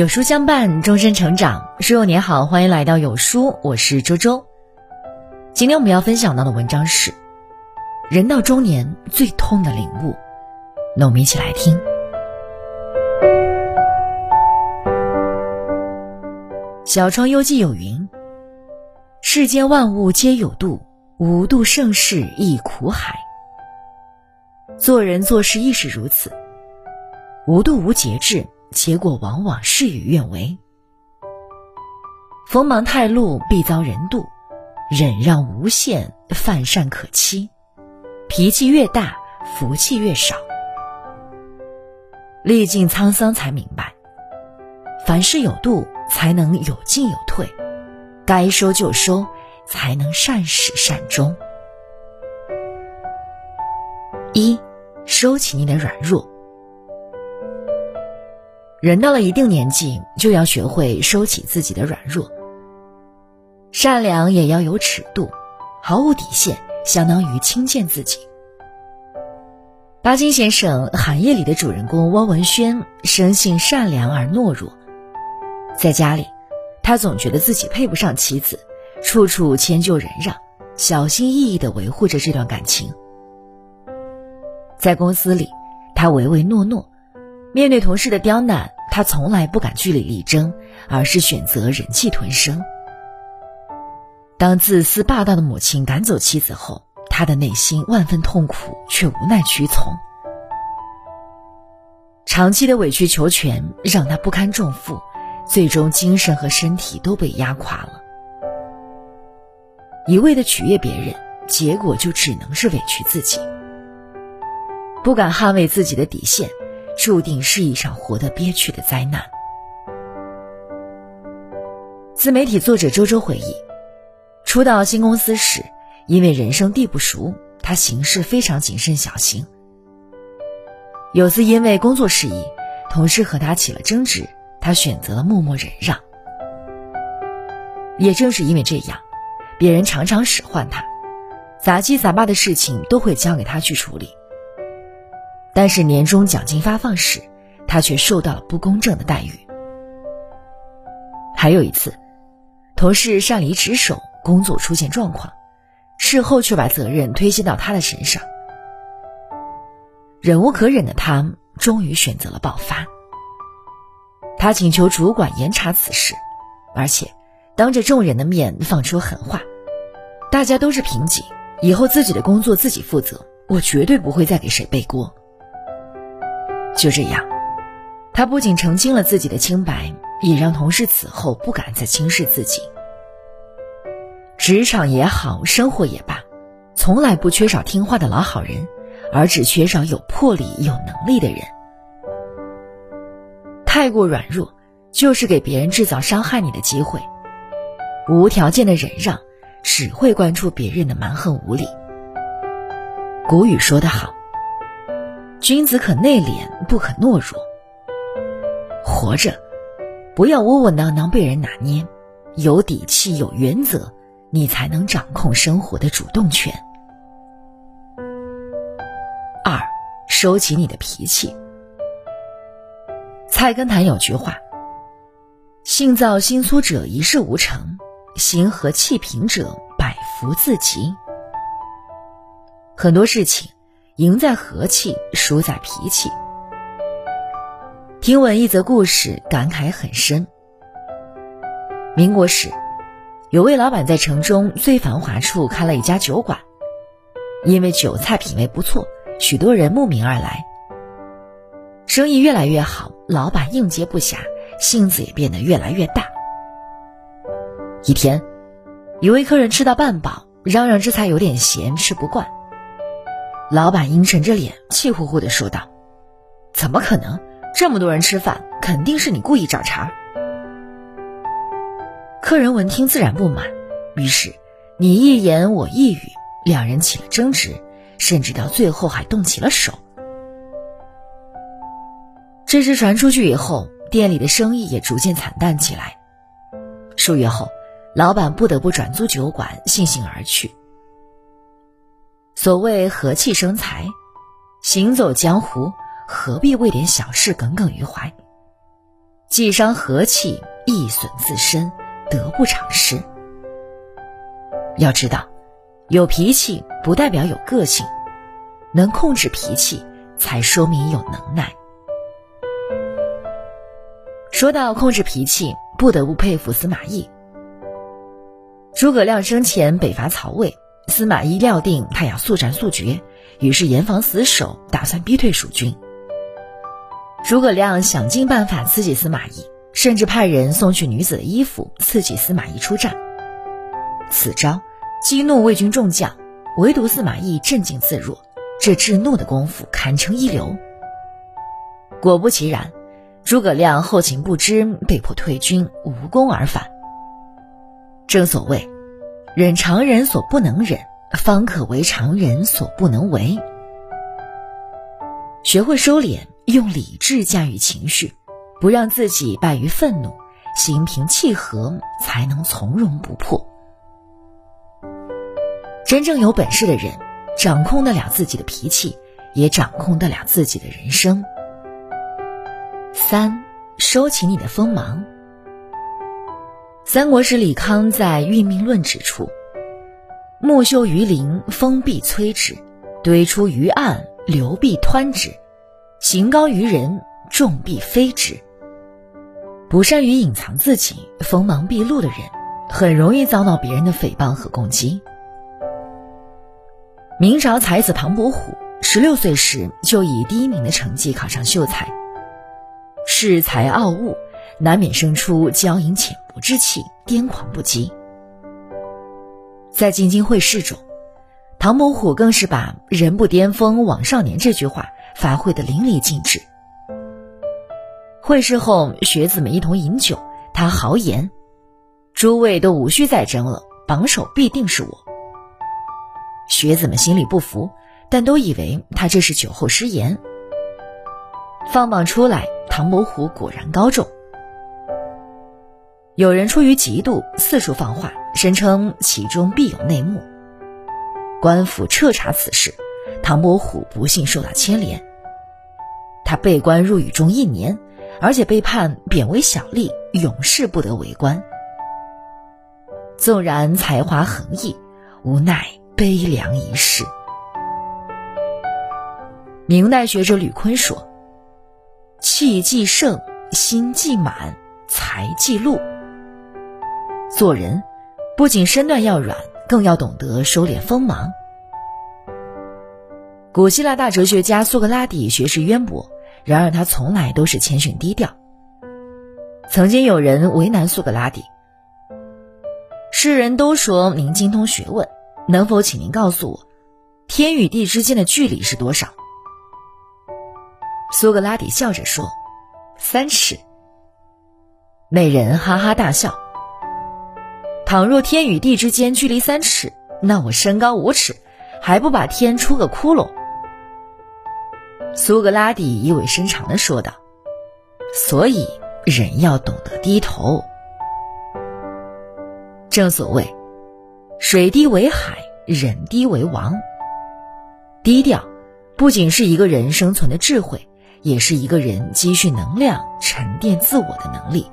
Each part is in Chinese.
有书相伴，终身成长。书友你好，欢迎来到有书，我是周周。今天我们要分享到的文章是：人到中年最痛的领悟。那我们一起来听。小窗幽记有云：世间万物皆有度，无度盛世亦苦海。做人做事亦是如此，无度无节制。结果往往事与愿违。锋芒太露，必遭人妒；忍让无限，犯善可欺。脾气越大，福气越少。历尽沧桑，才明白，凡事有度，才能有进有退；该收就收，才能善始善终。一，收起你的软弱。人到了一定年纪，就要学会收起自己的软弱。善良也要有尺度，毫无底线相当于轻贱自己。巴金先生《寒夜》里的主人公汪文轩，生性善良而懦弱，在家里，他总觉得自己配不上妻子，处处迁就忍让，小心翼翼地维护着这段感情。在公司里，他唯唯诺诺。面对同事的刁难，他从来不敢据理力争，而是选择忍气吞声。当自私霸道的母亲赶走妻子后，他的内心万分痛苦，却无奈屈从。长期的委曲求全让他不堪重负，最终精神和身体都被压垮了。一味的取悦别人，结果就只能是委屈自己。不敢捍卫自己的底线。注定是一场活得憋屈的灾难。自媒体作者周周回忆，初到新公司时，因为人生地不熟，他行事非常谨慎小心。有次因为工作事宜，同事和他起了争执，他选择了默默忍让。也正是因为这样，别人常常使唤他，杂七杂八的事情都会交给他去处理。但是年终奖金发放时，他却受到了不公正的待遇。还有一次，同事擅离职守，工作出现状况，事后却把责任推卸到他的身上。忍无可忍的他，终于选择了爆发。他请求主管严查此事，而且当着众人的面放出狠话：“大家都是平级，以后自己的工作自己负责，我绝对不会再给谁背锅。”就这样，他不仅澄清了自己的清白，也让同事此后不敢再轻视自己。职场也好，生活也罢，从来不缺少听话的老好人，而只缺少有魄力、有能力的人。太过软弱，就是给别人制造伤害你的机会；无条件的忍让，只会关注别人的蛮横无理。古语说得好。君子可内敛，不可懦弱。活着，不要窝窝囊囊被人拿捏，有底气、有原则，你才能掌控生活的主动权。二，收起你的脾气。菜根谭有句话：“性躁心粗者一事无成，心和气平者百福自集。”很多事情。赢在和气，输在脾气。听闻一则故事，感慨很深。民国时，有位老板在城中最繁华处开了一家酒馆，因为酒菜品味不错，许多人慕名而来。生意越来越好，老板应接不暇，性子也变得越来越大。一天，一位客人吃到半饱，嚷嚷这菜有点咸，吃不惯。老板阴沉着脸，气呼呼地说道：“怎么可能？这么多人吃饭，肯定是你故意找茬。”客人闻听自然不满，于是你一言我一语，两人起了争执，甚至到最后还动起了手。这事传出去以后，店里的生意也逐渐惨淡起来。数月后，老板不得不转租酒馆，悻悻而去。所谓和气生财，行走江湖，何必为点小事耿耿于怀？既伤和气，亦损自身，得不偿失。要知道，有脾气不代表有个性，能控制脾气才说明有能耐。说到控制脾气，不得不佩服司马懿。诸葛亮生前北伐曹魏，司马懿料定他要速战速决，于是严防死守，打算逼退蜀军。诸葛亮想尽办法刺激司马懿，甚至派人送去女子的衣服，刺激司马懿出战。此招激怒魏军众将，唯独司马懿镇静自若，这制怒的功夫堪称一流。果不其然，诸葛亮后勤不支，被迫退军，无功而返。正所谓，忍常人所不能忍，方可为常人所不能为。学会收敛。用理智驾驭情绪，不让自己败于愤怒，心平气和，才能从容不迫。真正有本事的人，掌控得了自己的脾气，也掌控得了自己的人生。三，收起你的锋芒。三国时李康在《运命论》指出：“木秀于林，风必摧之；堆出于岸，流必湍之。”行高于人，众必非之。不善于隐藏自己、锋芒毕露的人，很容易遭到别人的诽谤和攻击。明朝才子唐伯虎，十六岁时就以第一名的成绩考上秀才。恃才傲物，难免生出骄淫浅之气，癫狂不羁。在进京会试中，唐伯虎更是把“人不巅峰枉少年”这句话。发挥的淋漓尽致。会试后，学子们一同饮酒，他豪言：“诸位都无需再争了，榜首必定是我。”学子们心里不服，但都以为他这是酒后失言。放榜出来，唐伯虎果然高中。有人出于嫉妒，四处放话，声称其中必有内幕。官府彻查此事。唐伯虎不幸受到牵连，他被关入狱中一年，而且被判贬为小吏，永世不得为官。纵然才华横溢，无奈悲凉一世。明代学者吕坤说：“气既盛，心既满，才既露。”做人不仅身段要软，更要懂得收敛锋芒。古希腊大哲学家苏格拉底学识渊博，然而他从来都是谦逊低调。曾经有人为难苏格拉底：“世人都说您精通学问，能否请您告诉我，天与地之间的距离是多少？”苏格拉底笑着说：“三尺。”那人哈哈大笑：“倘若天与地之间距离三尺，那我身高五尺，还不把天出个窟窿？”苏格拉底意味深长的说道：“所以人要懂得低头。正所谓，水低为海，人低为王。低调，不仅是一个人生存的智慧，也是一个人积蓄能量、沉淀自我的能力。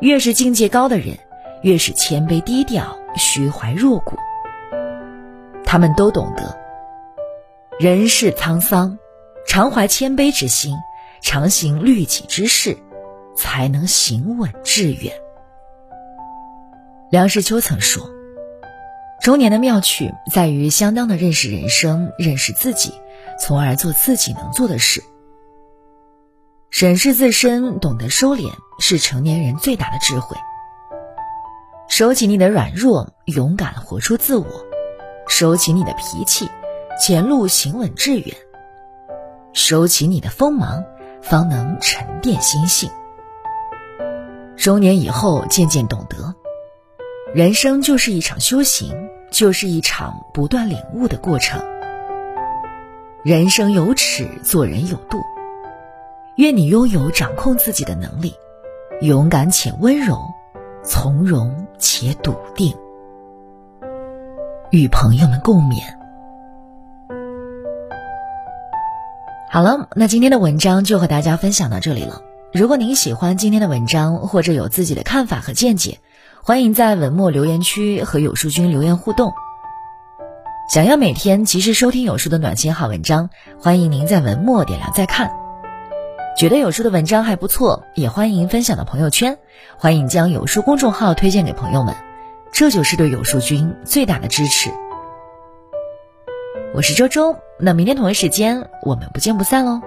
越是境界高的人，越是谦卑低调、虚怀若谷。他们都懂得。”人世沧桑，常怀谦卑之心，常行律己之事，才能行稳致远。梁实秋曾说：“中年的妙趣在于相当的认识人生，认识自己，从而做自己能做的事。审视自身，懂得收敛，是成年人最大的智慧。收起你的软弱，勇敢活出自我；收起你的脾气。”前路行稳致远，收起你的锋芒，方能沉淀心性。中年以后，渐渐懂得，人生就是一场修行，就是一场不断领悟的过程。人生有尺，做人有度。愿你拥有掌控自己的能力，勇敢且温柔，从容且笃定。与朋友们共勉。好了，那今天的文章就和大家分享到这里了。如果您喜欢今天的文章，或者有自己的看法和见解，欢迎在文末留言区和有书君留言互动。想要每天及时收听有书的暖心好文章，欢迎您在文末点亮再看。觉得有书的文章还不错，也欢迎分享到朋友圈，欢迎将有书公众号推荐给朋友们，这就是对有书君最大的支持。我是周周，那明天同一时间我们不见不散喽。